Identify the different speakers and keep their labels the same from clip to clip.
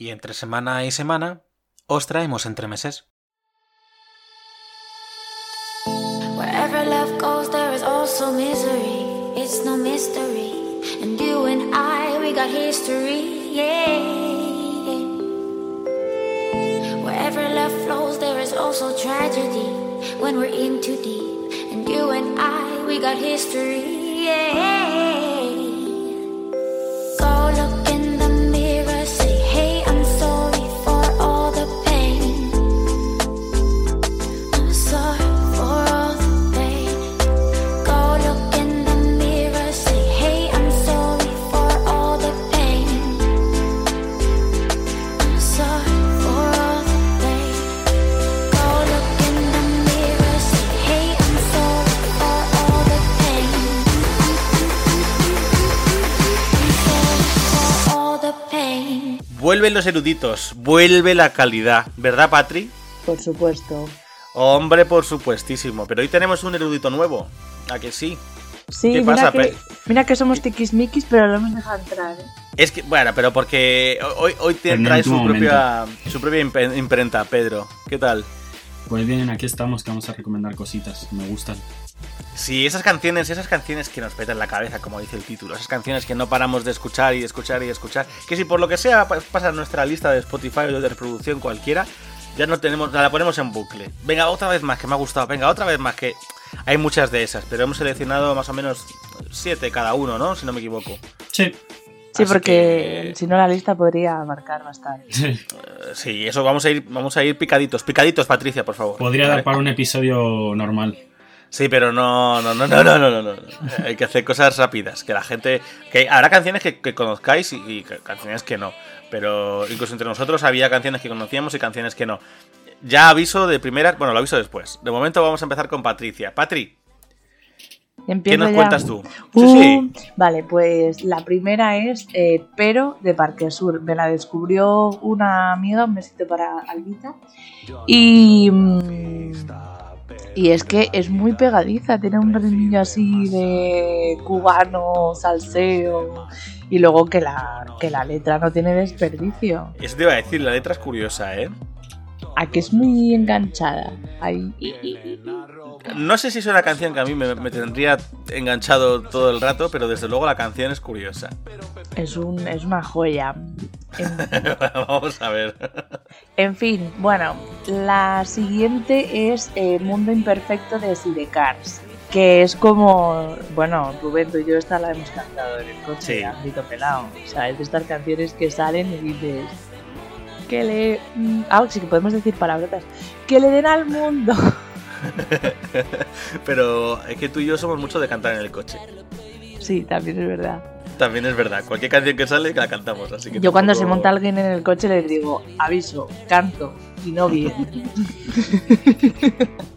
Speaker 1: Y entre semana y semana os traemos entre meses.
Speaker 2: Wherever love goes, there is also misery. It's no mystery. And you and I, we got history, yeah. Wherever love flows, there is also tragedy when we're in too deep. And you and I, we got history, yeah.
Speaker 1: Vuelven los eruditos, vuelve la calidad, ¿verdad, Patri?
Speaker 3: Por supuesto.
Speaker 1: Hombre, por supuestísimo. Pero hoy tenemos un erudito nuevo. ¿A que sí?
Speaker 3: Sí,
Speaker 1: ¿Qué
Speaker 3: mira,
Speaker 1: pasa,
Speaker 3: que,
Speaker 1: Pe-
Speaker 3: mira que somos tiquismiquis, pero lo hemos dejado entrar. ¿eh?
Speaker 1: Es que, bueno, pero porque hoy, hoy te trae su propia, su propia imp- imprenta, Pedro. ¿Qué tal?
Speaker 4: Pues bien, aquí estamos que vamos a recomendar cositas. Me gustan.
Speaker 1: Sí, esas canciones, esas canciones que nos petan la cabeza, como dice el título, esas canciones que no paramos de escuchar y de escuchar y de escuchar, que si por lo que sea pa- pasa en nuestra lista de Spotify o de reproducción cualquiera, ya no tenemos, la ponemos en bucle. Venga, otra vez más que me ha gustado, venga, otra vez más que hay muchas de esas, pero hemos seleccionado más o menos siete cada uno, ¿no? Si no me equivoco.
Speaker 4: Sí.
Speaker 3: Sí,
Speaker 1: Así
Speaker 3: porque
Speaker 1: que-
Speaker 3: si no la lista podría abarcar bastante.
Speaker 1: Sí, eso vamos a ir, vamos a ir picaditos, picaditos, Patricia, por favor.
Speaker 4: Podría
Speaker 1: ¿Vale?
Speaker 4: dar para un episodio normal.
Speaker 1: Sí, pero no, no, no, no, no, no, no, no. Hay que hacer cosas rápidas, que la gente... Que habrá canciones que, que conozcáis y, y ca- canciones que no. Pero incluso entre nosotros había canciones que conocíamos y canciones que no. Ya aviso de primera... Bueno, lo aviso después. De momento vamos a empezar con Patricia. Patri, ¿qué nos
Speaker 3: ya.
Speaker 1: cuentas tú?
Speaker 3: Uh,
Speaker 1: Sí, sí.
Speaker 3: Vale, pues la primera es eh, Pero de Parque Sur. Me la descubrió una amiga, un besito para Albita. Y, mm, y es que es muy pegadiza, tiene un ritmillo así de cubano, salseo. Y luego que la, que la letra no tiene desperdicio.
Speaker 1: Eso te iba a decir, la letra es curiosa, ¿eh?
Speaker 3: A que es muy enganchada. Ahí.
Speaker 1: No sé si es una canción que a mí me, me tendría enganchado todo el rato, pero desde luego la canción es curiosa.
Speaker 3: Es, un, es una joya. En-
Speaker 1: Vamos a ver.
Speaker 3: En fin, bueno, la siguiente es eh, Mundo Imperfecto de Sidecars, que es como, bueno, Rubén, tú y yo esta la hemos cantado en el coche,
Speaker 1: Sí.
Speaker 3: a grito pelado. O sea, es de estas canciones que salen y dices, que le... mm, Ah, sí que podemos decir palabrotas. Que le den al mundo.
Speaker 1: Pero es que tú y yo somos mucho de cantar en el coche.
Speaker 3: Sí, también es verdad.
Speaker 1: También es verdad, cualquier canción que sale la cantamos, así que
Speaker 3: Yo cuando se monta alguien en el coche les digo, aviso, canto y no bien.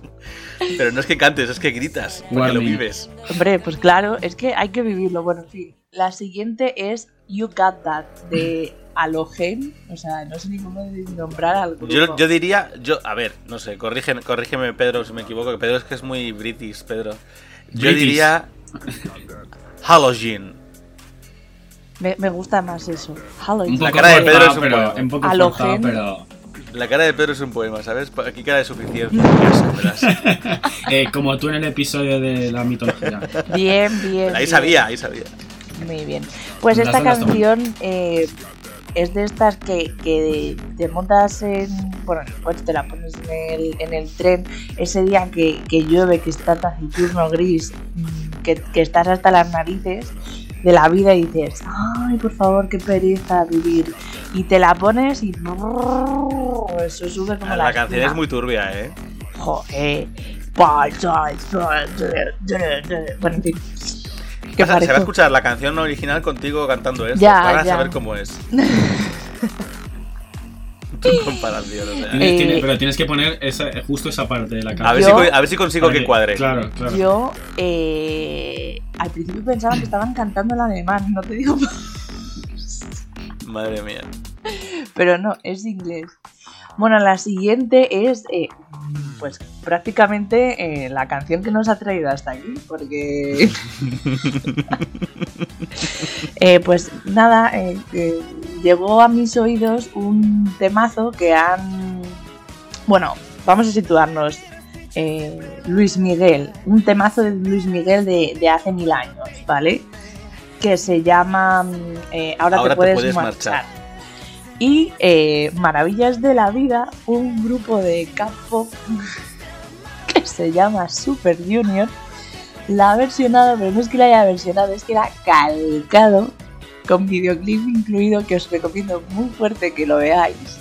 Speaker 1: Pero no es que cantes, es que gritas, porque lo vives.
Speaker 3: Hombre, pues claro, es que hay que vivirlo. Bueno, en fin. La siguiente es You Got That de Alogen. O sea, no sé ni cómo nombrar al grupo.
Speaker 1: Yo, yo diría, yo, a ver, no sé, corrígeme, corrígeme Pedro si me equivoco, que Pedro es que es muy british, Pedro. Yo
Speaker 4: British.
Speaker 1: diría Halogen.
Speaker 3: me, me gusta más eso. Halloween.
Speaker 4: Un
Speaker 1: La cara de Pedro es un
Speaker 4: pero,
Speaker 1: poema.
Speaker 4: un poco
Speaker 3: Halógeno.
Speaker 4: forzado, pero
Speaker 1: La cara de Pedro es un poema, ¿sabes? Aquí cara de suficiencia.
Speaker 4: eh, como tú en el episodio de la mitología.
Speaker 3: Bien, bien.
Speaker 1: Ahí
Speaker 3: bien.
Speaker 1: sabía, ahí sabía.
Speaker 3: Muy bien. Pues esta canción eh, es de estas que, que te montas en. Bueno, coche, te la pones en el, en el tren. Ese día que, que llueve, que está taciturno gris, mm, que, que estás hasta las narices de la vida y dices, ay, por favor, qué pereza vivir. Y te la pones y. Eso sube como
Speaker 1: La,
Speaker 3: la,
Speaker 1: canción es muy turbia, ¿eh?
Speaker 3: Joder. Bueno, en fin. Que
Speaker 1: Se va a escuchar la canción original contigo cantando esto.
Speaker 3: Ya,
Speaker 1: Van a
Speaker 3: ya.
Speaker 1: saber cómo es. Tu comparación, o sea.
Speaker 4: Tienes-
Speaker 3: Eh,
Speaker 4: pero tienes que poner esa, justo esa parte de la canción.
Speaker 1: A ver,
Speaker 3: Yo-
Speaker 1: si, co- a ver si consigo
Speaker 4: Para
Speaker 1: que cuadre.
Speaker 4: Claro, claro.
Speaker 3: Yo eh, al principio pensaba que estaban cantando en alemán, no te digo
Speaker 1: Madre mía.
Speaker 3: pero no, es inglés. Bueno, la siguiente es eh, pues prácticamente eh, la canción que nos ha traído hasta aquí, porque eh, pues nada, llegó a mis oídos un temazo que han... Bueno, vamos a situarnos. Luis Miguel, un temazo de Luis Miguel de, de hace mil años, ¿vale? Que se llama mm, Ahora,
Speaker 1: Ahora
Speaker 3: te
Speaker 1: te
Speaker 3: puedes,
Speaker 1: puedes
Speaker 3: marchar.
Speaker 1: marchar.
Speaker 3: Y eh, Maravillas de la Vida, un grupo de campo que se llama Super Junior, la ha versionado, pero no es que la haya versionado, es que la ha calcado con videoclip incluido, que os recomiendo muy fuerte que lo veáis.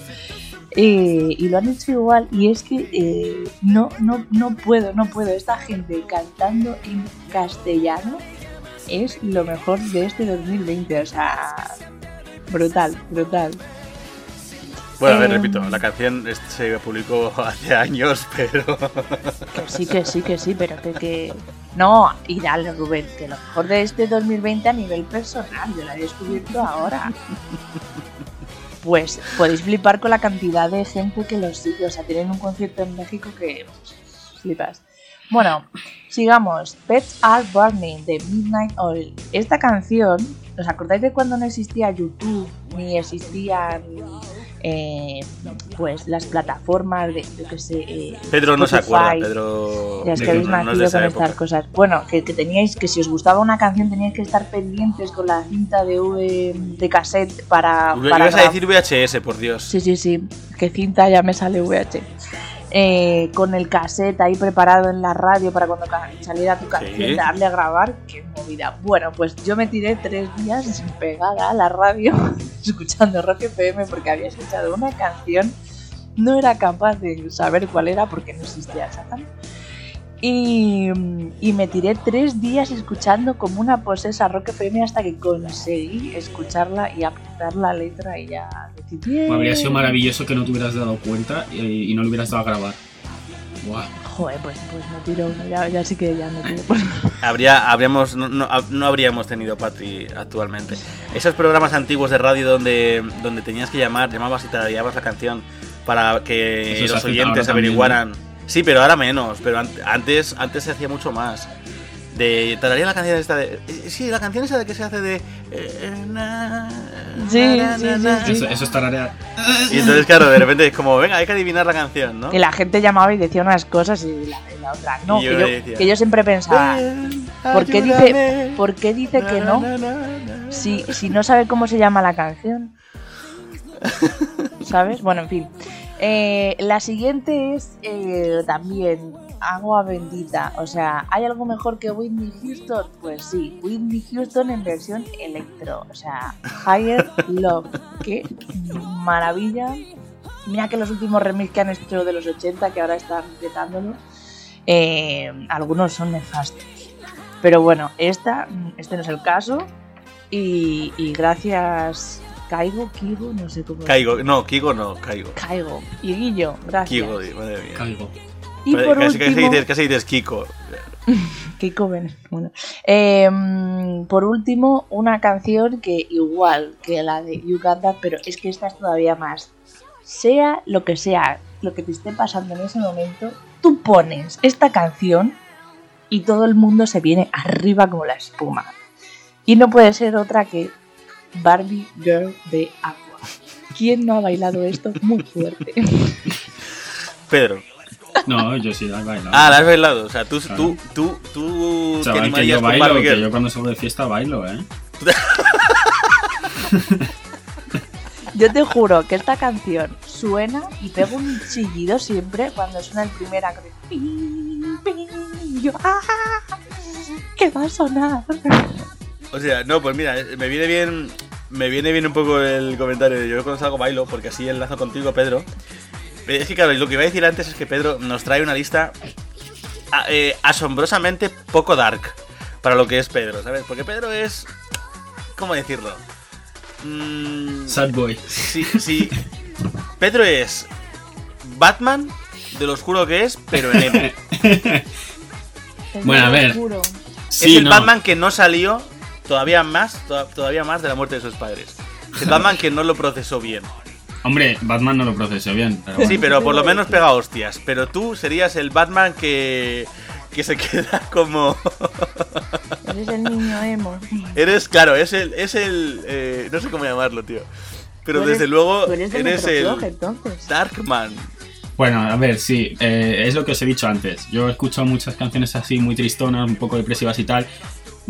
Speaker 3: Eh, y lo han hecho igual, y es que eh, no, no, no puedo, no puedo. Esta gente cantando en castellano es lo mejor de este 2020, o sea, brutal, brutal.
Speaker 1: Bueno, a ver,
Speaker 3: Eh,
Speaker 1: repito, la canción se publicó hace años, pero.
Speaker 3: Que sí, que sí, que sí, pero que, que... No, y dale, Rubén, que lo mejor de este 2020 a nivel personal, yo la he descubierto ahora. Pues podéis flipar con la cantidad de gente que los sigue, o sea, tienen un concierto en México que flipas. Bueno, sigamos. Pets Are Burning de Midnight Oil. Esta canción, ¿os acordáis de cuando no existía YouTube ni existían eh, pues las plataformas de, yo qué sé, eh,
Speaker 1: Pedro no se acuerda? Pedro.
Speaker 3: Ya es
Speaker 4: de
Speaker 3: que
Speaker 4: que
Speaker 3: habéis
Speaker 1: no- no es
Speaker 3: nacido con
Speaker 1: época.
Speaker 3: estas cosas. Bueno, que, que teníais que si os gustaba una canción teníais que estar pendientes con la cinta de V de cassette para.
Speaker 1: Ibas
Speaker 3: para
Speaker 1: a
Speaker 3: grabar.
Speaker 1: decir VHS, por Dios.
Speaker 3: Sí, sí, sí. Que cinta ya me sale VH. Eh, con el cassette ahí preparado en la radio para cuando saliera tu canción,
Speaker 1: Sí.
Speaker 3: darle a grabar, qué movida. Bueno, pues yo me tiré tres días pegada a la radio escuchando Rock FM porque había escuchado una canción, no era capaz de saber cuál era porque no existía Shazam. Y, y me tiré tres días escuchando como una posesa Rock FM hasta que conseguí escucharla y apuntar la letra y ya decir, "Bien".
Speaker 4: Habría sido maravilloso que no te hubieras dado cuenta y, y no lo hubieras dado a grabar. Buah.
Speaker 3: Joder, pues, pues me tiro uno, ya, ya sí que ya me tiro. Pues,
Speaker 1: Habría, habríamos, no, no- no habríamos tenido Patri actualmente. Esos programas antiguos de radio donde, donde tenías que llamar, llamabas y te la canción para que
Speaker 4: Eso
Speaker 1: los oyentes
Speaker 4: también,
Speaker 1: averiguaran. Sí, pero ahora menos, pero an- antes, antes se hacía mucho más. De, te daría la canción esta de. Sí, la canción esa de que se hace de. eh,
Speaker 3: Sí, sí, sí.
Speaker 4: Eso, eso es tararear.
Speaker 1: Y entonces, claro, de repente es como, venga, hay que adivinar la canción, ¿no?
Speaker 3: que la gente llamaba y decía unas cosas y la, y la otra no.
Speaker 1: Y
Speaker 3: Que
Speaker 1: yo
Speaker 3: yo,
Speaker 1: decía,
Speaker 3: que yo siempre pensaba, ¿por qué dice. ¿por qué dice que no? Si, si no sabe cómo se llama la canción. ¿Sabes? Bueno, en fin. Eh, la siguiente es eh, también agua bendita. O sea, ¿hay algo mejor que Whitney Houston? Pues sí, Whitney Houston en versión electro. O sea, Higher Love. Qué maravilla. Mira que los últimos remix que han hecho de los 80, que ahora están petándolo, eh, algunos son nefastos. Pero bueno, esta, este no es el caso. Y gracias, Caigo, Kigo, no sé cómo.
Speaker 1: Caigo, no, Kigo no, Caigo.
Speaker 3: Caigo. Y Guillo, gracias.
Speaker 1: Kigo, madre mía.
Speaker 4: Caigo.
Speaker 3: Y por
Speaker 1: casi, casi
Speaker 3: último,
Speaker 1: dices, casi dices Kiko.
Speaker 3: Kiko bueno. Em, por último, una canción que igual que la de Uganda, pero es que esta es todavía más. Sea lo que sea, lo que te esté pasando en ese momento, tú pones esta canción y todo el mundo se viene arriba como la espuma. Y no puede ser otra que Barbie Girl de Aqua. ¿Quién no ha bailado esto muy fuerte?
Speaker 1: Pedro.
Speaker 4: No, yo sí la he bailado.
Speaker 1: Ah, la has bailado. O sea, tú,
Speaker 4: Claro.
Speaker 1: tú, tú, tú te
Speaker 4: Chaval, que yo
Speaker 1: con
Speaker 4: bailo,
Speaker 1: Barbie
Speaker 4: que
Speaker 1: Girl.
Speaker 4: yo cuando salgo de fiesta bailo, ¿eh?
Speaker 3: Yo te juro que esta canción suena y pego un chillido siempre cuando suena el primer acorde. Yo, ¡ah! ¿Qué va a sonar?
Speaker 1: O sea, no, pues mira, me viene bien. Me viene bien un poco el comentario de yo cuando salgo bailo, porque así enlazo contigo, Pedro. Es que claro, lo que iba a decir antes es que Pedro nos trae una lista a- eh, asombrosamente poco dark para lo que es Pedro, ¿sabes? Porque Pedro es. ¿Cómo decirlo? Mm,
Speaker 4: Sad boy.
Speaker 1: Sí, sí. Pedro es Batman, de lo oscuro que es, pero en emo.
Speaker 3: Es
Speaker 4: Bueno, a ver. Sí,
Speaker 1: es el
Speaker 4: no.
Speaker 1: Batman que no salió todavía más, to- todavía más de la muerte de sus padres. Es el Batman que no lo procesó bien.
Speaker 4: Hombre, Batman no lo procesó bien. Pero bueno.
Speaker 1: Sí, pero por lo menos pega hostias. Pero tú serías el Batman que, que se queda como...
Speaker 3: Eres el niño emo.
Speaker 1: Eres, claro, es el... Es el eh, no sé cómo llamarlo, tío. Pero
Speaker 3: eres-
Speaker 1: desde luego
Speaker 3: eres
Speaker 1: el
Speaker 3: entonces.
Speaker 1: Darkman.
Speaker 4: Bueno, a ver, sí, eh, es lo que os he dicho antes. Yo he escuchado muchas canciones así muy tristonas, un poco depresivas y tal.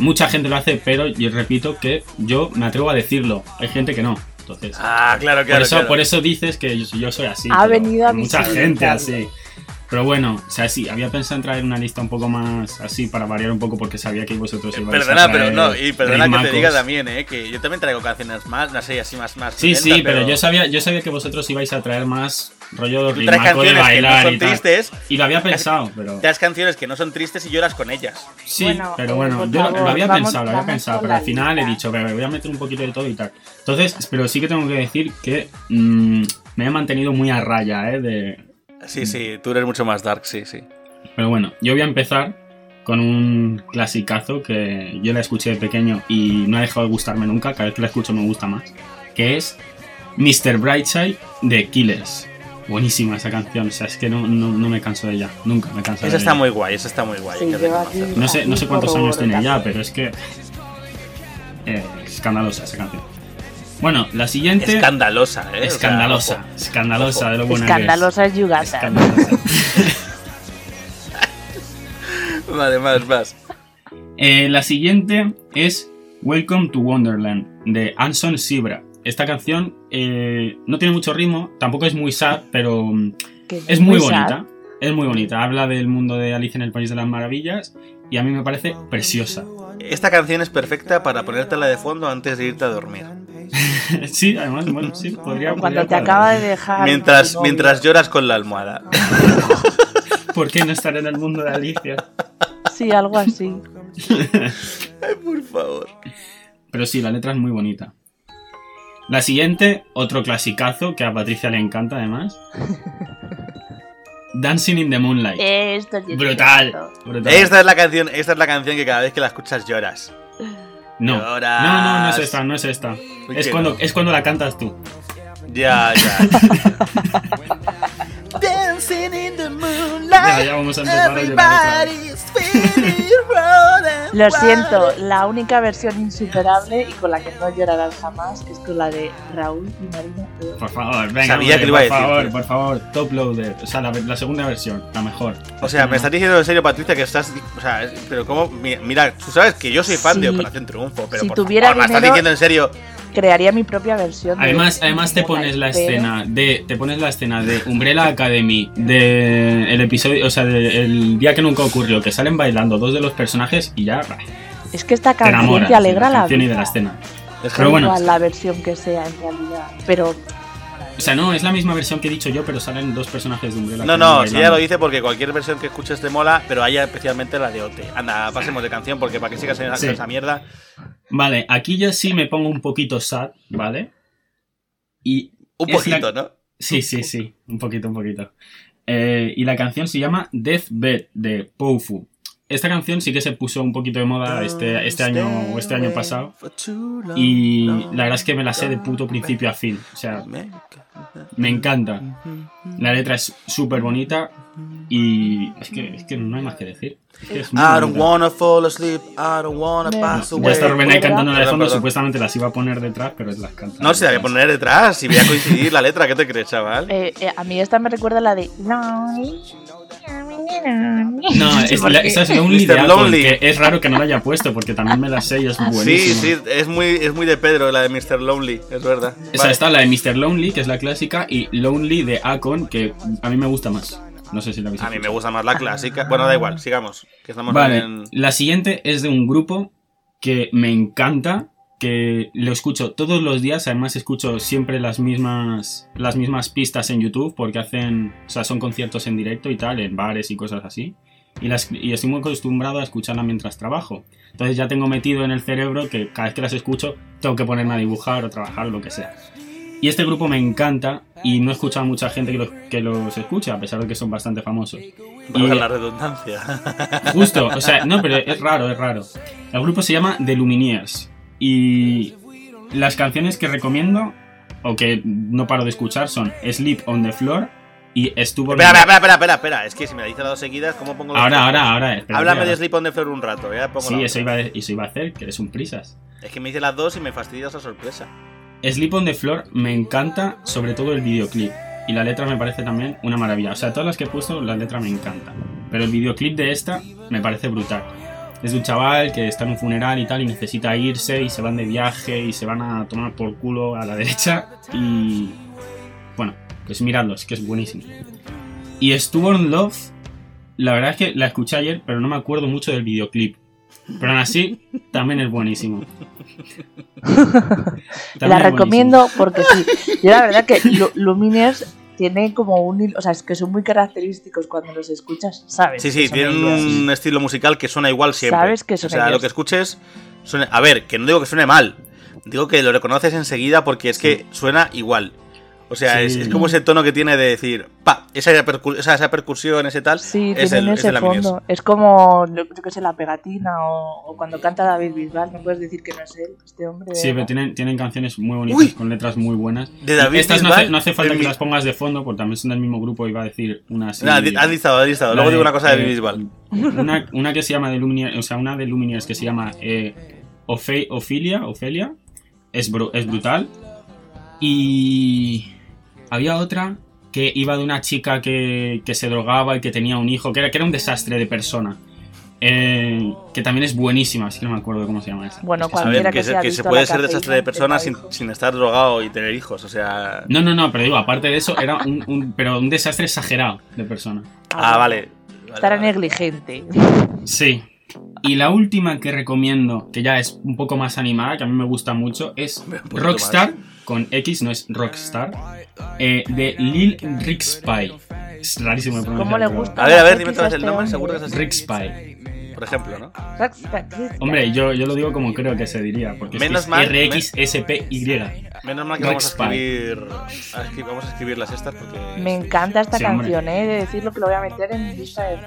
Speaker 4: Mucha gente lo hace, pero yo repito que yo me atrevo a decirlo. Hay gente que no. Entonces,
Speaker 1: Ah, claro,
Speaker 4: por,
Speaker 1: claro.
Speaker 4: eso,
Speaker 1: claro.
Speaker 4: por eso dices que yo, yo soy así.
Speaker 3: Ha
Speaker 4: pero
Speaker 3: venido a
Speaker 4: Mucha gente así. Pero bueno, o sea, sí, había pensado en traer una lista un poco más así para variar un poco porque sabía que vosotros ibais
Speaker 1: Perdona,
Speaker 4: a
Speaker 1: pero
Speaker 4: traer
Speaker 1: no, y perdona que te diga también, eh, que yo también traigo canciones más, no sé, así más, más.
Speaker 4: Sí, sí,
Speaker 1: lentas,
Speaker 4: pero yo sabía, yo sabía que vosotros ibais a traer más rollo
Speaker 1: Tú traes
Speaker 4: ritmaco de
Speaker 1: canciones que no
Speaker 4: bailar
Speaker 1: son
Speaker 4: y
Speaker 1: tristes,
Speaker 4: Y lo había pensado, pero...
Speaker 1: traes canciones que no son tristes y lloras con ellas.
Speaker 4: Sí,
Speaker 3: Bueno,
Speaker 4: pero bueno, yo
Speaker 3: favor,
Speaker 4: lo había
Speaker 3: vamos-
Speaker 4: pensado, lo había pensado, pero al final he dicho, "Venga, voy a meter un poquito de todo y tal. Entonces, pero sí que tengo que decir que mm, me he mantenido muy a raya, ¿eh? De...
Speaker 1: Sí, sí, tú eres mucho más dark, sí, sí.
Speaker 4: Pero bueno, yo voy a empezar con un clasicazo que yo la escuché de pequeño y no ha dejado de gustarme nunca, cada vez que la escucho me gusta más, que es Mr. Brightside de Killers. Buenísima esa canción, o sea, es que no, no, no me canso de ella, nunca me canso
Speaker 1: Esa
Speaker 4: de
Speaker 1: está
Speaker 4: ella.
Speaker 1: muy guay, esa está muy guay.
Speaker 3: Sí,
Speaker 1: que.
Speaker 4: No sé, no sé cuántos años tiene ya, pero es que. eh, escandalosa esa canción. Bueno, la siguiente.
Speaker 1: Escandalosa, eh. o sea,
Speaker 4: escandalosa.
Speaker 1: ojo.
Speaker 4: escandalosa de lo buena que es.
Speaker 3: Escandalosa es Yugata.
Speaker 4: Escandalosa.
Speaker 1: Vale, más, más.
Speaker 4: Eh, la siguiente es Welcome to Wonderland de Anson Sibra. Esta canción eh, no tiene mucho ritmo, tampoco es muy sad, pero mm, es muy bonita. Es muy bonita. Habla del mundo de Alicia en el País de las Maravillas y a mí me parece preciosa.
Speaker 1: Esta canción es perfecta para ponértela de fondo antes de irte a dormir.
Speaker 4: sí, además, bueno, sí, podría.
Speaker 3: Cuando
Speaker 4: podría
Speaker 3: te
Speaker 4: cuadrar.
Speaker 3: acaba de dejar.
Speaker 1: Mientras, mientras lloras con la almohada.
Speaker 4: ¿Por qué no estar en el mundo de Alicia?
Speaker 3: Sí, algo así.
Speaker 1: Ay, por favor.
Speaker 4: Pero sí, la letra es muy bonita. La siguiente, otro clasicazo que a Patricia le encanta además. Dancing in the Moonlight.
Speaker 3: Esto sí es
Speaker 4: brutal.
Speaker 1: Esta es la canción, esta es la canción que cada vez que la escuchas lloras.
Speaker 4: No.
Speaker 1: lloras.
Speaker 4: no, no, no es esta, no es esta.
Speaker 1: ¿Por
Speaker 4: Es cuando,
Speaker 1: no?
Speaker 4: es cuando la cantas tú.
Speaker 1: Ya, ya. Dancing in the
Speaker 4: Ya, ya vamos a empezar a llorar otra vez.
Speaker 3: Lo siento, la única versión insuperable y con la que no llorarás jamás es con la de Raúl y Marina.
Speaker 4: Por favor, venga,
Speaker 1: Sabía
Speaker 4: hombre,
Speaker 1: que lo iba a
Speaker 4: por
Speaker 1: decir,
Speaker 4: favor, por favor, top loader. O sea, la, la segunda versión, la mejor.
Speaker 1: O sea, me
Speaker 4: No.
Speaker 1: estás diciendo en serio, Patricia, que estás. O sea, pero ¿cómo? Mi- Mira, tú sabes que yo soy fan de
Speaker 3: Si-
Speaker 1: Operación Triunfo, pero
Speaker 3: si
Speaker 1: por
Speaker 3: tuviera
Speaker 1: favor, me estás
Speaker 3: dinero-
Speaker 1: diciendo en serio.
Speaker 3: Crearía mi propia versión. de
Speaker 4: Además, además te pones la
Speaker 3: pero-
Speaker 4: escena de te pones la escena de Umbrella Academy de el episodio, o sea, del día que nunca ocurrió, que salen bailando dos de los personajes y ya
Speaker 3: Es que esta
Speaker 4: te
Speaker 3: canción te alegra
Speaker 4: de la
Speaker 3: la
Speaker 4: canción y de la escena.
Speaker 1: Es
Speaker 4: Pero bueno.
Speaker 3: La versión que sea en realidad. Pero
Speaker 4: O sea, no, es la misma versión que he dicho yo, pero salen dos personajes de Umbrella
Speaker 1: No, no, si ya lo dice porque cualquier versión que escuches te mola, pero haya especialmente la de OT. Anda, pasemos de canción porque para que sigas en
Speaker 4: Sí.
Speaker 1: esa mierda.
Speaker 4: Vale, aquí ya sí me pongo un poquito sad, ¿vale? Y
Speaker 1: Un poquito,
Speaker 4: la-
Speaker 1: ¿no?
Speaker 4: Sí, sí, sí, un poquito, un poquito. Eh, y la canción se llama Deathbed de Poufu. Esta canción sí que se puso un poquito de moda este, este año o este año pasado. Y la verdad es que me la sé de puto principio a fin. O sea, me encanta. La letra es súper bonita y es que, es que no hay más que decir. Es que es muy
Speaker 1: I don't
Speaker 4: bonita.
Speaker 1: wanna fall asleep, I don't wanna pass away.
Speaker 4: Ya está Rubén ahí cantando de fondo, supuestamente las iba a poner detrás, pero las canta.
Speaker 1: No, si la voy a poner detrás, si voy a coincidir la letra, ¿qué te crees, chaval?
Speaker 3: eh, eh, a mí esta me recuerda a la de.
Speaker 4: No, es, la- esa es Lonely. que es raro que no la haya puesto porque también me la sé y es
Speaker 1: Sí,
Speaker 4: buenísima.
Speaker 1: sí, es muy, es muy de Pedro la de Mr. Lonely, es verdad.
Speaker 4: Esa está la de Mr. Lonely, que es la clásica, y Lonely de Akon, que a mí me gusta más. No sé si la habéis
Speaker 1: A mí me gusta más la clásica. Bueno, da igual, sigamos. Que estamos
Speaker 4: Vale,
Speaker 1: en.
Speaker 4: la siguiente es de un grupo que me encanta, que lo escucho todos los días, además escucho siempre las mismas, las mismas pistas en YouTube, porque hacen, o sea, son conciertos en directo y tal, en bares y cosas así. Y, las, y estoy muy acostumbrado a escucharla mientras trabajo. Entonces ya tengo metido en el cerebro que cada vez que las escucho tengo que ponerme a dibujar o trabajar o lo que sea. Y este grupo me encanta y no he escuchado a mucha gente que los, que los escucha, a pesar de que son bastante famosos.
Speaker 1: Valga la redundancia.
Speaker 4: Justo, o sea, no, pero es raro, es raro. El grupo se llama The Lumineers y las canciones que recomiendo o que no paro de escuchar son Sleep on the Floor y Estuvo
Speaker 1: espera, espera, espera, espera, espera. Es que si me la dices las dos seguidas, ¿cómo pongo los
Speaker 4: Ahora,
Speaker 1: dos?
Speaker 4: ahora, ahora.
Speaker 1: Háblame
Speaker 4: ahora.
Speaker 1: de Sleep on the Floor un rato, ya pongo
Speaker 4: Sí, eso iba, a, eso iba a hacer, que eres un prisas.
Speaker 1: Es que me dices las dos y me fastidias la sorpresa.
Speaker 4: Sleep on the Floor me encanta, sobre todo el videoclip. Y la letra me parece también una maravilla. O sea, todas las que he puesto, la letra me encanta. Pero el videoclip de esta me parece brutal. Es de un chaval que está en un funeral y tal y necesita irse y se van de viaje y se van a tomar por culo a la derecha y... Bueno, pues miradlos, que es buenísimo. Y Stubborn Love, la verdad es que la escuché ayer, pero no me acuerdo mucho del videoclip. Pero aún así, también es buenísimo.
Speaker 3: la recomiendo porque sí. Yo la verdad que Luminers tiene como un. O sea, es que son muy característicos cuando los escuchas, ¿sabes?
Speaker 1: Sí, sí, tienen un estilo musical que suena igual siempre.
Speaker 3: Sabes que
Speaker 1: suena O sea, lo que escuches. Suena... A ver, que no digo que suene mal. Digo que lo reconoces enseguida porque es que suena igual. O sea, es, como ese tono que tiene de decir, pa, esa, esa, percusión, ese tal.
Speaker 3: Sí, es tiene ese fondo. Es como, yo, que sé, la pegatina o, cuando canta David Bisbal, no puedes decir que no es él, este hombre.
Speaker 4: Sí, pero tienen, tienen canciones muy bonitas, con letras muy buenas.
Speaker 1: De David
Speaker 4: Estas no, hace, falta que las pongas de fondo, porque también son del mismo grupo, iba a decir una así.
Speaker 1: No, has listado, has listado. Luego digo una cosa de David Bisbal.
Speaker 4: Una, una, que se llama de Lumineers, o sea, una de Lumineers que se llama eh, Ophelia, Ophelia, es, es brutal. Y había otra que iba de una chica que, se drogaba y que tenía un hijo, que era, que era un desastre de persona. Eh, que también es buenísima, así que no me acuerdo cómo se llama esa.
Speaker 3: Bueno, cualquiera
Speaker 1: que,
Speaker 3: que, se,
Speaker 1: que se puede ser desastre de persona sin, estar drogado y tener hijos, o sea...
Speaker 4: No, no, no, pero digo, aparte de eso, era un, pero un desastre exagerado de persona.
Speaker 1: Ah, vale.
Speaker 3: Estar negligente.
Speaker 4: Sí. Y la última que recomiendo, que ya es un poco más animada, que a mí me gusta mucho, es Rockstar, con X, no es Rockstar, eh, de Lil Rick Spy. Es rarísimo de
Speaker 3: pronunciar. ¿Cómo le gusta?
Speaker 1: A ver, a ver, dime otra vez el nombre, seguro que es
Speaker 4: Spy.
Speaker 1: Por ejemplo, ¿no?
Speaker 4: Hombre, yo, yo lo digo como creo que se diría, porque
Speaker 1: Menos
Speaker 4: es,
Speaker 1: mal,
Speaker 4: RXSPY.
Speaker 1: Menos mal que vamos a escribir, vamos a escribir las estas porque...
Speaker 3: Me encanta esta canción, ¿eh? De decirlo que lo voy a meter en mi lista de...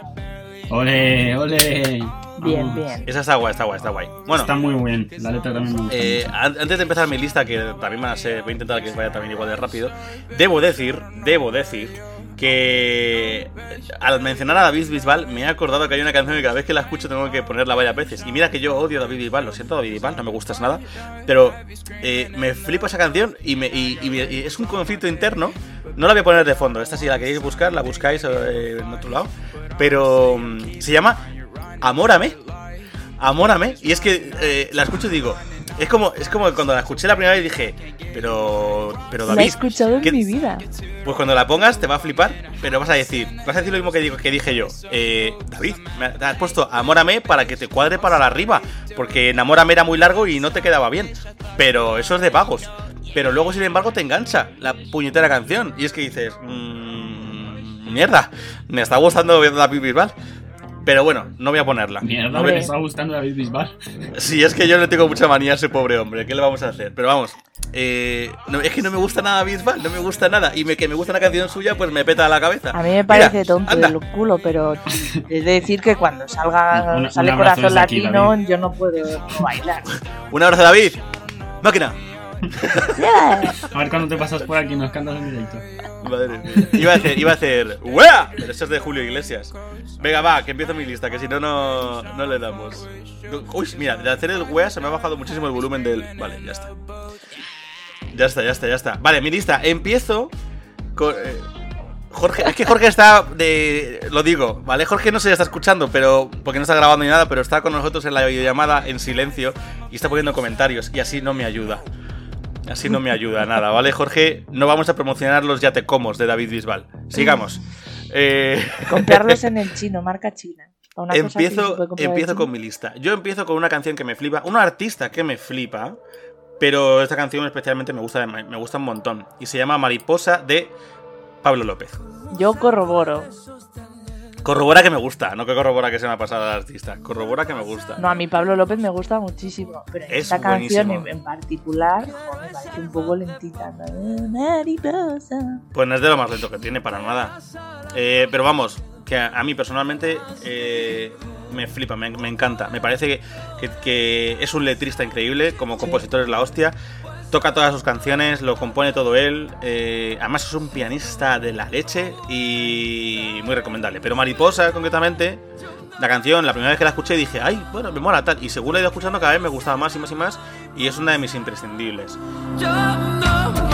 Speaker 4: ¡Ole, ole!
Speaker 3: Bien, bien.
Speaker 1: Esa está guay, está guay, está guay. Bueno,
Speaker 4: está muy bien. La letra también
Speaker 1: eh, Antes de empezar mi lista, que también van a ser, voy a intentar que vaya también igual de rápido. Debo decir, debo decir que al mencionar a David Bisbal me he acordado que hay una canción que cada vez que la escucho tengo que ponerla varias veces. Y mira que yo odio a David Bisbal, lo siento David Bisbal, no me gustas nada, pero eh, me flipa esa canción y, me, y, es un conflicto interno. No la voy a poner de fondo, esta si la queréis buscar, la buscáis eh, en otro lado. Pero mm, se llama Amórame. Amórame. Y es que eh, la escucho y digo, es como, es como cuando la escuché la primera vez dije, pero, pero David.
Speaker 3: La he escuchado en mi vida.
Speaker 1: Pues cuando la pongas te va a flipar, pero vas a decir, vas a decir lo mismo que, digo, que dije yo. Eh, David, me has puesto Amórame para que te cuadre para la arriba, porque Enamórame era muy largo y no te quedaba bien. Pero eso es de vagos. Pero luego, sin embargo, te engancha la puñetera canción. Y es que dices, mmm, mierda, me está gustando David Bisbal. Pero bueno, no voy a ponerla.
Speaker 4: Mierda, me está gustando David Bisbal.
Speaker 1: Sí, es que yo le tengo mucha manía a ese pobre hombre. ¿Qué le vamos a hacer? Pero vamos, eh, es que no me gusta nada Bisbal, no me gusta nada. Y me, que me gusta una canción suya, pues me peta la cabeza.
Speaker 3: A mí me parece tonto del culo, pero es de decir que cuando salga sale Corazón Latino, yo no puedo bailar.
Speaker 1: Un abrazo, David. Máquina.
Speaker 4: A ver cuando te pasas por aquí nos cantas en directo.
Speaker 1: Madre mía. Iba a hacer, iba a hacer ¡Wea! Pero eso es de Julio Iglesias. Venga, va, que empiezo mi lista, que si no, no le damos. Uy, mira, de hacer el wea se me ha bajado muchísimo el volumen del. Vale, ya está. Ya está, ya está, ya está. Vale, mi lista. Empiezo con. Eh, Jorge, es que Jorge está de. Lo digo, ¿vale? Jorge no se está escuchando, pero. Porque no está grabando ni nada, pero está con nosotros en la videollamada en silencio y está poniendo comentarios y así no me ayuda. Así no me ayuda nada, ¿vale, Jorge? No vamos a promocionar los yatecomos de David Bisbal. Sigamos. Eh...
Speaker 3: Comprarlos en el chino, marca china.
Speaker 1: empiezo empiezo con mi lista. Yo empiezo con una canción que me flipa, un artista que me flipa, pero esta canción especialmente me gusta, me gusta un montón. Y se llama Mariposa de Pablo López.
Speaker 3: Yo corroboro.
Speaker 1: Corrobora que me gusta, no que corrobora que se me ha pasado al artista. Corrobora que me gusta.
Speaker 3: No, a mí Pablo López me gusta muchísimo. Pero esta canción en, particular me parece un poco lentita.
Speaker 1: Pues no es de lo más lento que tiene, para nada. Eh, pero vamos, que a, mí personalmente eh, me flipa, me, encanta. Me parece que, es un letrista increíble, como compositor es la hostia toca todas sus canciones, lo compone todo él. Eh, además es un pianista de la leche y muy recomendable. Pero Mariposa, concretamente, la canción, la primera vez que la escuché dije, ay, bueno, me mola tal. Y según la he ido escuchando, cada vez me gustaba más y más y más. Y es una de mis imprescindibles.
Speaker 5: Yo no,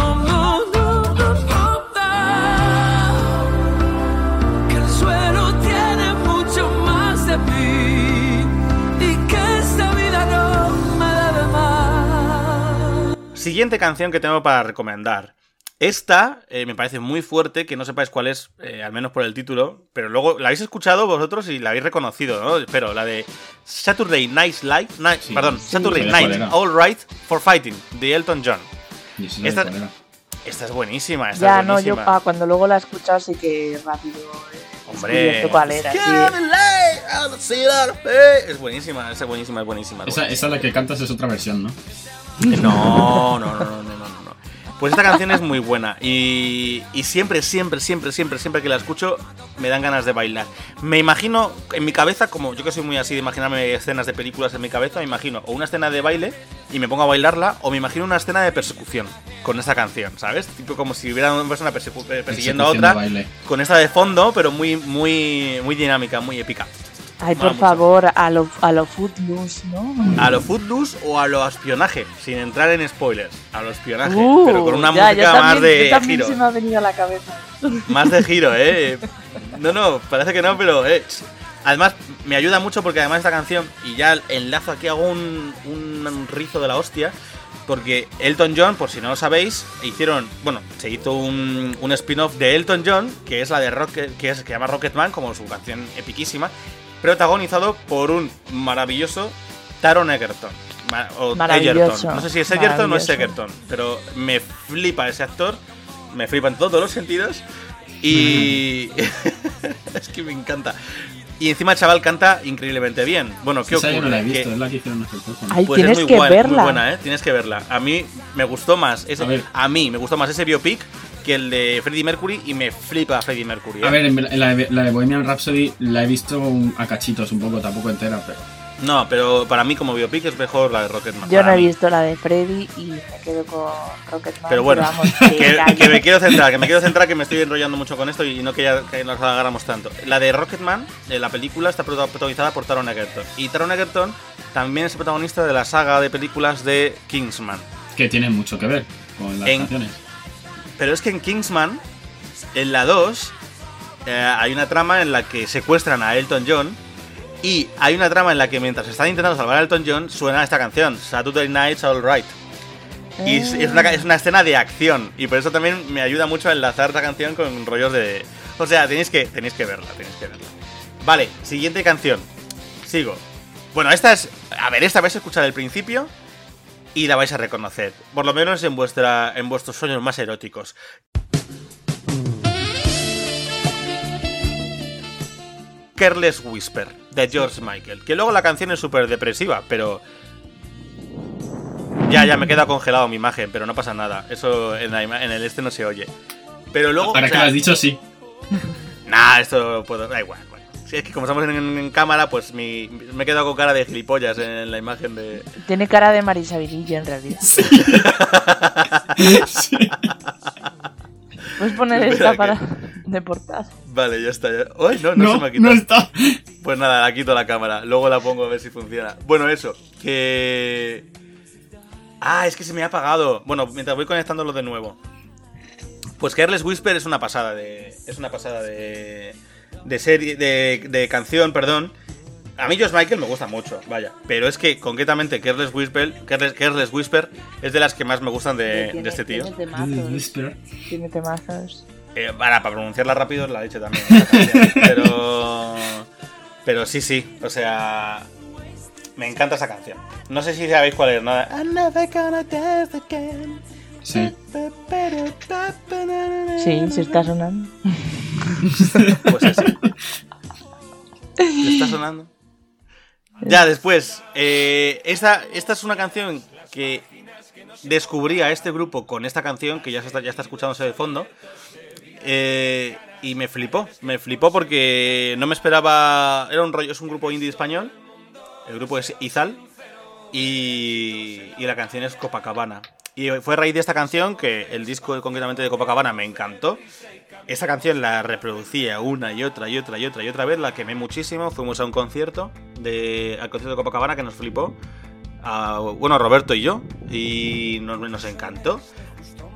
Speaker 1: Siguiente canción que tengo para recomendar. Esta eh, me parece muy fuerte, que no sepáis cuál es, eh, al menos por el título, pero luego la habéis escuchado vosotros y la habéis reconocido, ¿no? Espero, la de Saturday Night Live, Night,
Speaker 4: Sí,
Speaker 1: perdón,
Speaker 4: sí,
Speaker 1: Saturday
Speaker 4: sí,
Speaker 1: Night. All Right for Fighting, de Elton John.
Speaker 4: No
Speaker 1: Esta-. Esta es buenísima, esta
Speaker 3: Ya,
Speaker 1: es
Speaker 3: no, yo
Speaker 1: buenísima.
Speaker 3: pa, cuando luego la he escuchado sí que rápido eh,
Speaker 1: Hombre,
Speaker 3: cuál era. sí.
Speaker 1: es buenísima, es buenísima, es buenísima. es
Speaker 4: Esa, esa la que cantas es otra versión, ¿no?
Speaker 1: No, no, no, no, no, no, no. Pues esta canción es muy buena y, y siempre, siempre, siempre, siempre, siempre que la escucho me dan ganas de bailar. Me imagino en mi cabeza, como yo que soy muy así de imaginarme escenas de películas en mi cabeza, me imagino o una escena de baile y me pongo a bailarla o me imagino una escena de persecución con esta canción, ¿sabes? Tipo como si hubiera una persona persiguiendo a otra con esta de fondo, pero muy, muy, muy dinámica, muy épica.
Speaker 3: Ay, por favor, a lo, a lo Footloose, ¿no?
Speaker 1: A lo footloose o a lo espionaje, sin entrar en spoilers. A lo espionaje,
Speaker 3: Uh,
Speaker 1: pero con una
Speaker 3: ya,
Speaker 1: música
Speaker 3: yo
Speaker 1: más de
Speaker 3: yo también
Speaker 1: giro.
Speaker 3: se me ha venido a la cabeza.
Speaker 1: Más de giro, eh. No, no, parece que no, pero eh. Además, me ayuda mucho porque además esta canción, y ya enlazo aquí, hago un, un rizo de la hostia. Porque Elton John, por si no lo sabéis, hicieron, bueno, se hizo un, un spin-off de Elton John, que es la de Rocket, que es que se llama Rocketman, como su canción epiquísima, protagonizado por un maravilloso Taron Egerton. O
Speaker 3: Maravilloso,
Speaker 1: Egerton. No sé si es Egerton o es. Egerton, pero me flipa ese actor, me flipa en todos los sentidos. Y. es que me encanta. Y encima el chaval canta increíblemente bien. Bueno, ¿qué ocurre?
Speaker 4: yo no la he
Speaker 1: Que-
Speaker 4: visto, es la que hicieron.
Speaker 3: Ay,
Speaker 1: pues es
Speaker 3: tienes
Speaker 1: muy
Speaker 3: que
Speaker 1: buena,
Speaker 3: verla.
Speaker 1: muy buena, ¿eh? Tienes que verla. A mí me gustó más ese,
Speaker 4: A
Speaker 1: a mí me gustó más ese biopic que el de Freddie Mercury y me flipa Freddie Mercury. ¿eh?
Speaker 4: A ver, en en la, de- la de Bohemian Rhapsody la he visto un- a cachitos un poco, tampoco entera, pero.
Speaker 1: No, pero para mí como biopic es mejor la de Rocketman.
Speaker 3: Yo no he
Speaker 1: mí.
Speaker 3: visto la de Freddy y me quedo con Rocketman.
Speaker 1: Pero bueno,
Speaker 3: vamos,
Speaker 1: que, me quiero centrar, que me quiero centrar, que me estoy enrollando mucho con esto y no quería que nos agarramos tanto. La de Rocketman, eh, la película, está prota- protagonizada por Taron Egerton. Y Taron Egerton también es el protagonista de la saga de películas de Kingsman.
Speaker 4: que tiene mucho que ver con las
Speaker 1: En-
Speaker 4: canciones.
Speaker 1: Pero es que en Kingsman, en la 2, eh, hay una trama en la que secuestran a Elton John. Y hay una trama en la que mientras están intentando salvar a Elton John, suena esta canción, Saturday Night's Alright. Y es, es una, es una escena de acción. Y por eso también me ayuda mucho a enlazar esta canción con rollos de. O sea, tenéis que, tenéis que verla, tenéis que verla. Vale, siguiente canción. Sigo. Bueno, esta es. A ver, esta vais a escuchar el principio y la vais a reconocer. Por lo menos en, vuestra, en vuestros sueños más eróticos. Careless Whisper, de George Michael. Que luego la canción es súper depresiva, pero. Ya, ya me queda congelado mi imagen, pero no pasa nada. Eso en, la ima- en el este no se oye. Pero luego.
Speaker 4: Ahora
Speaker 1: o
Speaker 4: que
Speaker 1: sea,
Speaker 4: lo has dicho, sí.
Speaker 1: Nah, esto puedo. Da igual, Si es que como estamos en, en cámara, pues mi, me he quedado con cara de gilipollas en la imagen de.
Speaker 3: Tiene cara de Marisa Vinillo en realidad.
Speaker 4: Sí.
Speaker 3: Puedes poner
Speaker 1: Espera
Speaker 3: esta
Speaker 1: que-
Speaker 3: para de portada.
Speaker 1: Vale, ya está. Ya. Uy, no, no,
Speaker 4: No,
Speaker 1: se me ha quitado.
Speaker 4: no está.
Speaker 1: Pues nada, la quito la cámara. Luego la pongo a ver si funciona. Bueno, eso. Que. Ah, es que se me ha apagado. Bueno, mientras voy conectándolo de nuevo. Pues Careless Whisper es una pasada de. Es una pasada de. De serie. De, de canción, perdón. A mí Josh Michael me gusta mucho, vaya. Pero es que concretamente Careless Whisper, Careless, Careless Whisper es de las que más me gustan de,
Speaker 3: Tiene-
Speaker 1: de este tío.
Speaker 3: Tiene temazos.
Speaker 4: Whisper.
Speaker 3: Tiene temazos.
Speaker 1: Eh, para, para pronunciarla rápido la leche también. esa canción. pero. Pero sí, sí. O sea. Me encanta esa canción. No sé si sabéis cuál es, nada. I'm never gonna dance again.
Speaker 4: Sí.
Speaker 3: Sí, se está sonando.
Speaker 1: Pues. ¿Te está sonando? Ya, después. eh, esta, esta es una canción que descubrí a este grupo con esta canción, que ya, se está, ya está escuchándose de fondo. eh, y me flipó. Me flipó porque no me esperaba. Era un rollo, es un grupo indie español. El grupo es Izal. Y, y la canción es Copacabana. Y fue a raíz de esta canción que el disco concretamente de Copacabana me encantó. Esta canción la reproducía una y otra y otra y otra y otra vez, la quemé muchísimo. Fuimos a un concierto, de, al concierto de Copacabana que nos flipó. A- bueno, Roberto y yo, y nos, nos encantó.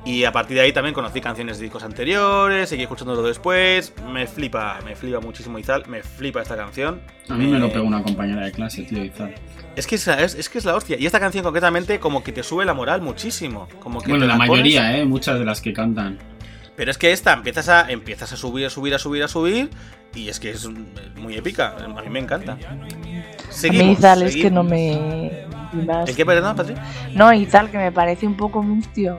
Speaker 1: Y a partir de ahí también conocí canciones de discos anteriores, seguí escuchándolo después. Me flipa, me flipa muchísimo Izal, me flipa esta canción.
Speaker 4: A mí me lo pegó una compañera de clase, tío, Izal.
Speaker 1: Es que es, es- es que es la hostia. Y esta canción concretamente como que te sube la moral muchísimo. Como que
Speaker 4: Bueno, la
Speaker 1: pones-
Speaker 4: mayoría, ¿eh? Muchas de las que cantan.
Speaker 1: Pero es que esta empiezas a, empiezas a subir, a subir, a subir, a subir. Y es que es muy épica. A mí me encanta.
Speaker 3: A mí
Speaker 1: Seguimos,
Speaker 3: Izal es que
Speaker 1: seguimos.
Speaker 3: no me... más.
Speaker 1: ¿El qué, perdón, Patri?
Speaker 3: No, Izal, que me parece un poco mustio.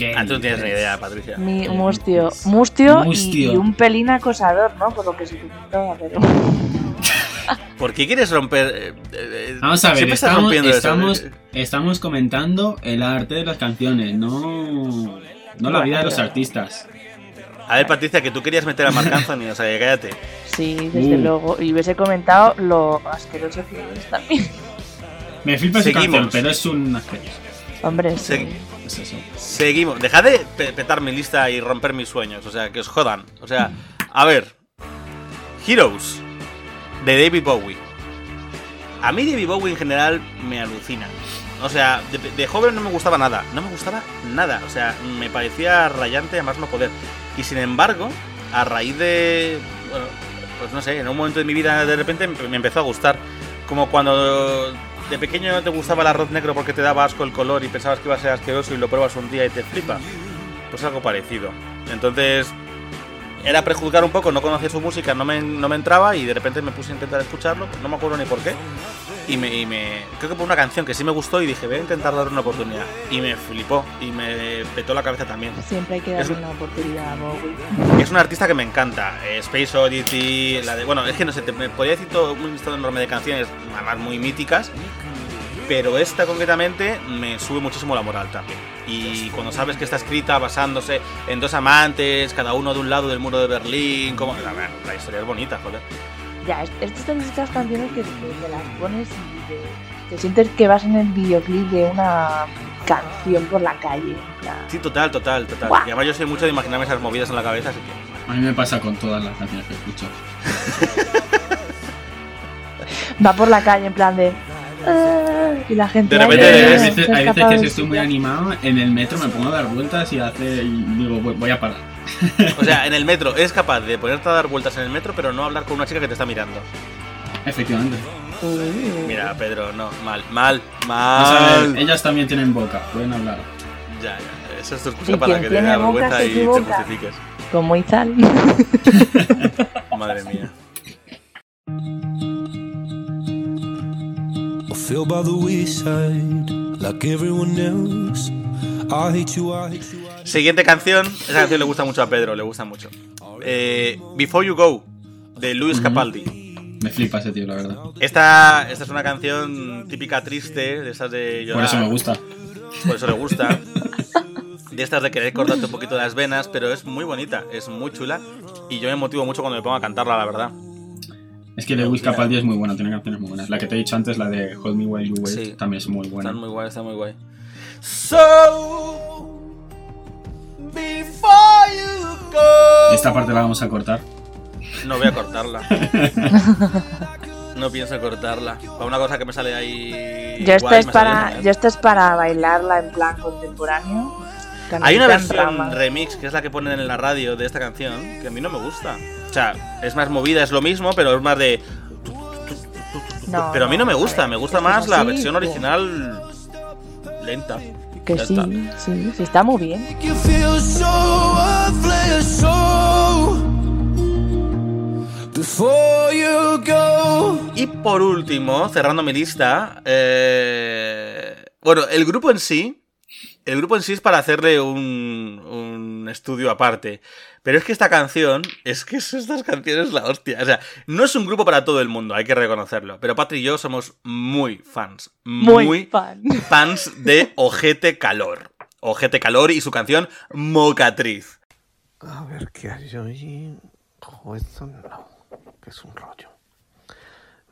Speaker 4: ¿Qué
Speaker 1: Ah, tú no tienes ni idea, Patricia.
Speaker 3: Mi,
Speaker 4: ¿Qué
Speaker 3: mustio. Mustio, y- un pelín acosador, ¿no? Por lo que se comentaba, pero...
Speaker 1: ¿Por qué quieres romper? eh, eh,
Speaker 4: Vamos a ver, estamos, estamos,
Speaker 1: eh.
Speaker 4: estamos comentando el arte de las canciones, no, no la vida de los artistas.
Speaker 1: A ver, Patricia, que tú querías meter a Marc Anthony, o sea, que cállate.
Speaker 3: Sí, desde
Speaker 4: Uh.
Speaker 3: luego. Y hubiese comentado lo asqueroso que es también.
Speaker 4: Me flipa su
Speaker 1: Seguimos.
Speaker 4: canción, pero es un asqueroso.
Speaker 3: Hombre, sí.
Speaker 4: Eso.
Speaker 1: Seguimos. Dejad de pe- petar mi lista y romper mis sueños. O sea, que os jodan. O sea, a ver. Heroes. De David Bowie. A mí David Bowie en general me alucina. O sea, de, de joven no me gustaba nada. No me gustaba nada. O sea, me parecía rayante a más no poder. Y sin embargo, a raíz de... Bueno, pues no sé, en un momento de mi vida de repente me empezó a gustar. Como cuando de pequeño te gustaba el arroz negro porque te daba asco el color y pensabas que iba a ser asqueroso y lo pruebas un día y te flipa. Pues algo parecido. Entonces, era prejuzgar un poco, no conocía su música, no me, no me entraba y de repente me puse a intentar escucharlo, no me acuerdo ni por qué. Y me, y me- creo que por una canción que sí me gustó y dije, voy a intentar darle una oportunidad. Y me flipó y me petó la cabeza también.
Speaker 3: Siempre hay que
Speaker 1: Es
Speaker 3: darle
Speaker 1: un-
Speaker 3: una oportunidad a Bowie.
Speaker 1: Es un artista que me encanta. eh, Space Oddity, la de. Bueno, es que no sé, te, me podría decir todo un listado enorme de canciones, además muy míticas. Pero esta concretamente me sube muchísimo la moral también. Y cuando sabes que está escrita basándose en dos amantes, cada uno de un lado del muro de Berlín, como. La historia es bonita, joder.
Speaker 3: Ya, es- estas son estas canciones que te, las pones y te, te sientes que vas en el videoclip de una canción por la calle.
Speaker 1: Sí, total, total, total.
Speaker 3: Guau.
Speaker 1: Y además yo soy mucho de imaginarme esas movidas en la cabeza, así que.
Speaker 4: A mí me pasa con todas las canciones que escucho.
Speaker 3: va por la calle en plan de. Y la gente.
Speaker 1: De
Speaker 3: "Ay,
Speaker 1: repente
Speaker 4: hay veces, hay que si estoy muy
Speaker 3: sitio".
Speaker 4: animado, en el metro me pongo a dar vueltas y hace y digo, voy, voy a parar.
Speaker 1: O sea, en el metro, eres capaz de ponerte a dar vueltas en el metro, pero no hablar con una chica que te está mirando.
Speaker 4: Efectivamente.
Speaker 1: Mira, Pedro, no, mal, mal, mal.
Speaker 4: ver, ellas también tienen boca, pueden hablar.
Speaker 1: Ya, ya, esa es tu
Speaker 3: Y
Speaker 1: excusa para que te dé
Speaker 3: boca
Speaker 1: vergüenza y te justifiques.
Speaker 3: Como Izal.
Speaker 1: Madre mía.
Speaker 6: I feel by the wayside like everyone else. I hate you, I hate you.
Speaker 1: Siguiente canción. Esa canción le gusta mucho a Pedro, le gusta mucho. Eh, Before You Go, de Luis Capaldi.
Speaker 4: Me flipa ese tío, la verdad.
Speaker 1: Esta, esta es una canción típica triste, de esas de llorar.
Speaker 4: Por eso me gusta.
Speaker 1: Por eso le gusta. De estas de querer cortarte un poquito las venas, pero es muy bonita, es muy chula. Y yo me motivo mucho cuando me pongo a cantarla, la verdad.
Speaker 4: Es que Lewis Capaldi es muy bueno, tiene canciones muy buenas. La que te he dicho antes, la de Hold Me While You Wait,
Speaker 1: Sí.
Speaker 4: también es muy buena.
Speaker 1: Está muy guay, está muy guay. So.
Speaker 4: Esta parte la vamos a cortar.
Speaker 1: No voy a cortarla. No pienso cortarla. Para una cosa que me sale ahí.
Speaker 3: Yo esta,
Speaker 1: guay,
Speaker 3: es para, yo esta es para bailarla en plan contemporáneo.
Speaker 1: Hay una versión
Speaker 3: rama.
Speaker 1: remix que es la que ponen en la radio de esta canción que a mí no me gusta. O sea, es más movida, es lo mismo, pero es más de.
Speaker 3: No,
Speaker 1: pero a mí no me gusta, me gusta
Speaker 3: esto
Speaker 1: más la versión original lenta.
Speaker 3: Que
Speaker 1: Ya
Speaker 3: sí,
Speaker 1: está.
Speaker 3: sí, sí, está muy bien.
Speaker 1: Y por último, cerrando mi lista, eh, bueno, el grupo en sí, el grupo en sí es para hacerle un, un estudio aparte. Pero es que esta canción, es que es- estas canciones la hostia. O sea, no es un grupo para todo el mundo, hay que reconocerlo. Pero Patri y yo somos muy fans.
Speaker 3: Muy,
Speaker 1: Muy,
Speaker 3: fan.
Speaker 1: fans de Ojete Calor. Ojete Calor y su canción Mocatriz.
Speaker 7: A ver qué hay hoy. Jo, esto no, que es un rollo.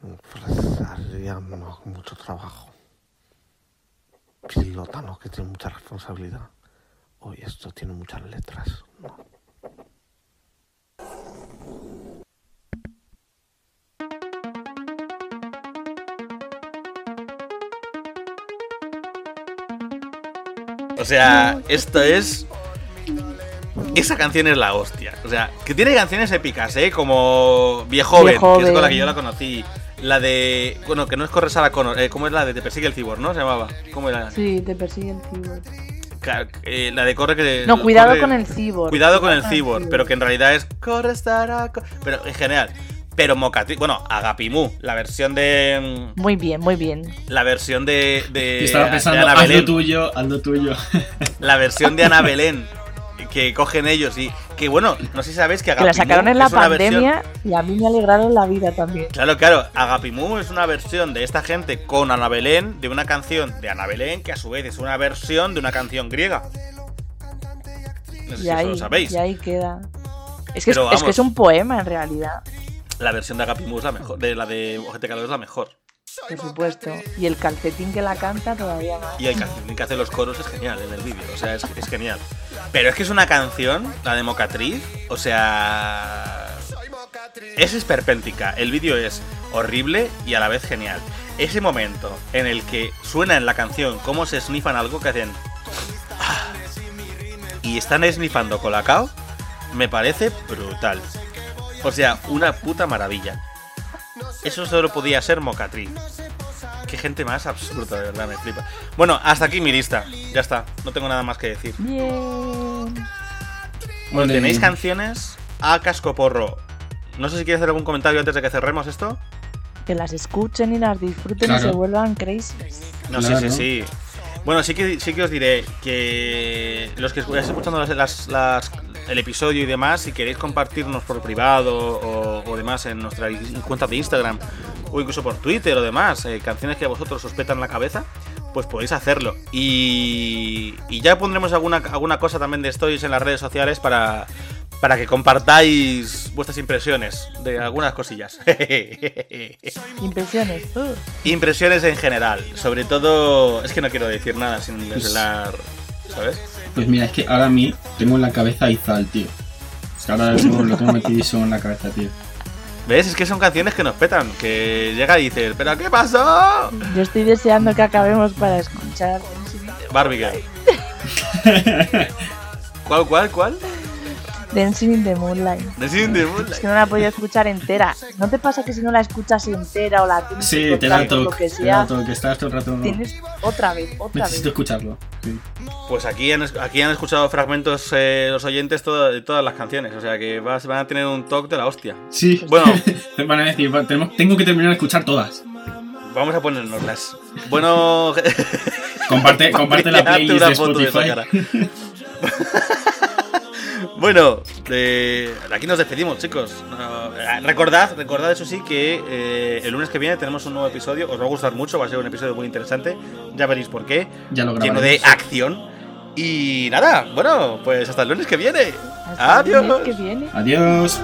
Speaker 7: Empresaria, no, mucho trabajo. Pilota, ¿no? Que tiene mucha responsabilidad. Uy, esto tiene muchas letras. No.
Speaker 1: O sea, esto es. Esa canción es la hostia. O sea, que tiene canciones épicas, ¿eh? Como Viejoven, que es
Speaker 3: Viejoven.
Speaker 1: con la que yo la conocí. La de. Bueno, que no es Corre Sara Connor. Eh, ¿Cómo es la de Te persigue el cibor, no? Se llamaba. ¿Cómo era?
Speaker 3: Sí, te persigue el cibor.
Speaker 1: Eh, la de Corre que.
Speaker 3: No, cuidado
Speaker 1: corre-
Speaker 3: con el cibor.
Speaker 1: Cuidado con el cibor, pero que en realidad es Corre Sara Co- Pero en general. Pero Mocatri. Bueno, Agapimu, la versión de.
Speaker 3: Muy bien, muy bien.
Speaker 1: La versión de. de
Speaker 4: Y estaba
Speaker 1: de
Speaker 4: pensando,
Speaker 1: Ana
Speaker 4: haz lo
Speaker 1: Belén.
Speaker 4: tuyo, haz lo tuyo.
Speaker 1: La versión de Ana Belén. Que cogen ellos y. Que bueno, no sé si sabéis que
Speaker 3: Que la
Speaker 1: Agapimu
Speaker 3: sacaron en la
Speaker 1: versión-
Speaker 3: pandemia y a mí me alegraron la vida también.
Speaker 1: Claro, claro, Agapimu es una versión de esta gente con Ana Belén, de una canción de Ana Belén, que a su vez es una versión de una canción griega. No sé
Speaker 3: Y
Speaker 1: si eso
Speaker 3: ahí,
Speaker 1: lo sabéis.
Speaker 3: y ahí queda. Es que, es, es que es un poema en realidad,
Speaker 1: La versión de Agapimu es la mejor, de la de Ojete Calor es la mejor.
Speaker 3: Por supuesto. Y el calcetín que la canta todavía más.
Speaker 1: Y el calcetín que hace los coros es genial en el vídeo, o sea, es, es genial. Pero es que es una canción, la de Mocatriz, o sea. Es esperpéntica. El vídeo es horrible y a la vez genial. Ese momento en el que suena en la canción cómo se snifan algo que hacen. "Ah", Y están snifando colacao, me parece brutal. O sea, una puta maravilla. Eso solo podía ser Mocatriz. Qué gente más absurda, de verdad, me flipa. Bueno, hasta aquí mi lista. Ya está, no tengo nada más que decir.
Speaker 3: Bien.
Speaker 1: Bueno, tenéis canciones a cascoporro. No sé si quieres hacer algún comentario antes de que cerremos esto.
Speaker 3: Que las escuchen y las disfruten y se vuelvan crazy.
Speaker 1: No,
Speaker 4: Claro.
Speaker 1: sí, sí, sí. Bueno, sí que, sí que os diré que los que estáis escuchando las- las- las- el episodio y demás, si queréis compartirnos por privado o, o demás en nuestra cuenta de Instagram o incluso por Twitter o demás, eh, canciones que a vosotros os petan la cabeza, pues podéis hacerlo. Y, y ya pondremos alguna, alguna cosa también de stories en las redes sociales para, para que compartáis vuestras impresiones de algunas cosillas.
Speaker 3: Impresiones. uh.
Speaker 1: Impresiones en general, sobre todo. Es que no quiero decir nada sin desvelar. ¿Sabes?
Speaker 4: Pues mira, es que ahora a mí tengo en la cabeza a Izal, tío. Es que ahora lo tengo, lo tengo metidísimo en la cabeza, tío.
Speaker 1: ¿Ves? Es que son canciones que nos petan. Que llega y dices, ¿pero qué pasó?
Speaker 3: Yo estoy deseando que acabemos para escuchar.
Speaker 1: Barbie Girl. ¿Cuál, cuál, cuál?
Speaker 3: Dancing in the Moonlight.
Speaker 1: Dancing in the
Speaker 3: Es
Speaker 1: Moonlight.
Speaker 3: que no la he podido escuchar entera. ¿No te pasa que si no la escuchas entera o la tienes
Speaker 4: Sí,
Speaker 3: que
Speaker 4: te da
Speaker 3: por lo
Speaker 4: toque,
Speaker 3: que
Speaker 4: te da
Speaker 3: sea,
Speaker 4: toque, que estás todo el rato...
Speaker 3: tienes otra vez, otra vez.
Speaker 4: Necesito escucharlo. sí.
Speaker 1: Pues aquí han, aquí han escuchado fragmentos eh, los oyentes todo- de todas las canciones. O sea que vas- van a tener un talk de la hostia.
Speaker 4: Sí,
Speaker 1: Bueno.
Speaker 4: te van a decir, va, tenemos- tengo que terminar de escuchar todas.
Speaker 1: Vamos a ponernoslas. Bueno.
Speaker 4: Comparte, comparte la playlist de
Speaker 1: foto de esa
Speaker 4: Spotify.
Speaker 1: Bueno, de aquí nos despedimos, chicos. Eh, recordad, recordad eso sí que eh, el lunes que viene tenemos un nuevo episodio. Os va a gustar mucho, va a ser un episodio muy interesante. Ya veréis por qué.
Speaker 4: Ya lo
Speaker 1: Lleno de acción. Y nada, bueno, pues hasta el lunes que viene.
Speaker 3: Hasta el lunes
Speaker 1: Adiós.
Speaker 3: que viene.
Speaker 4: Adiós.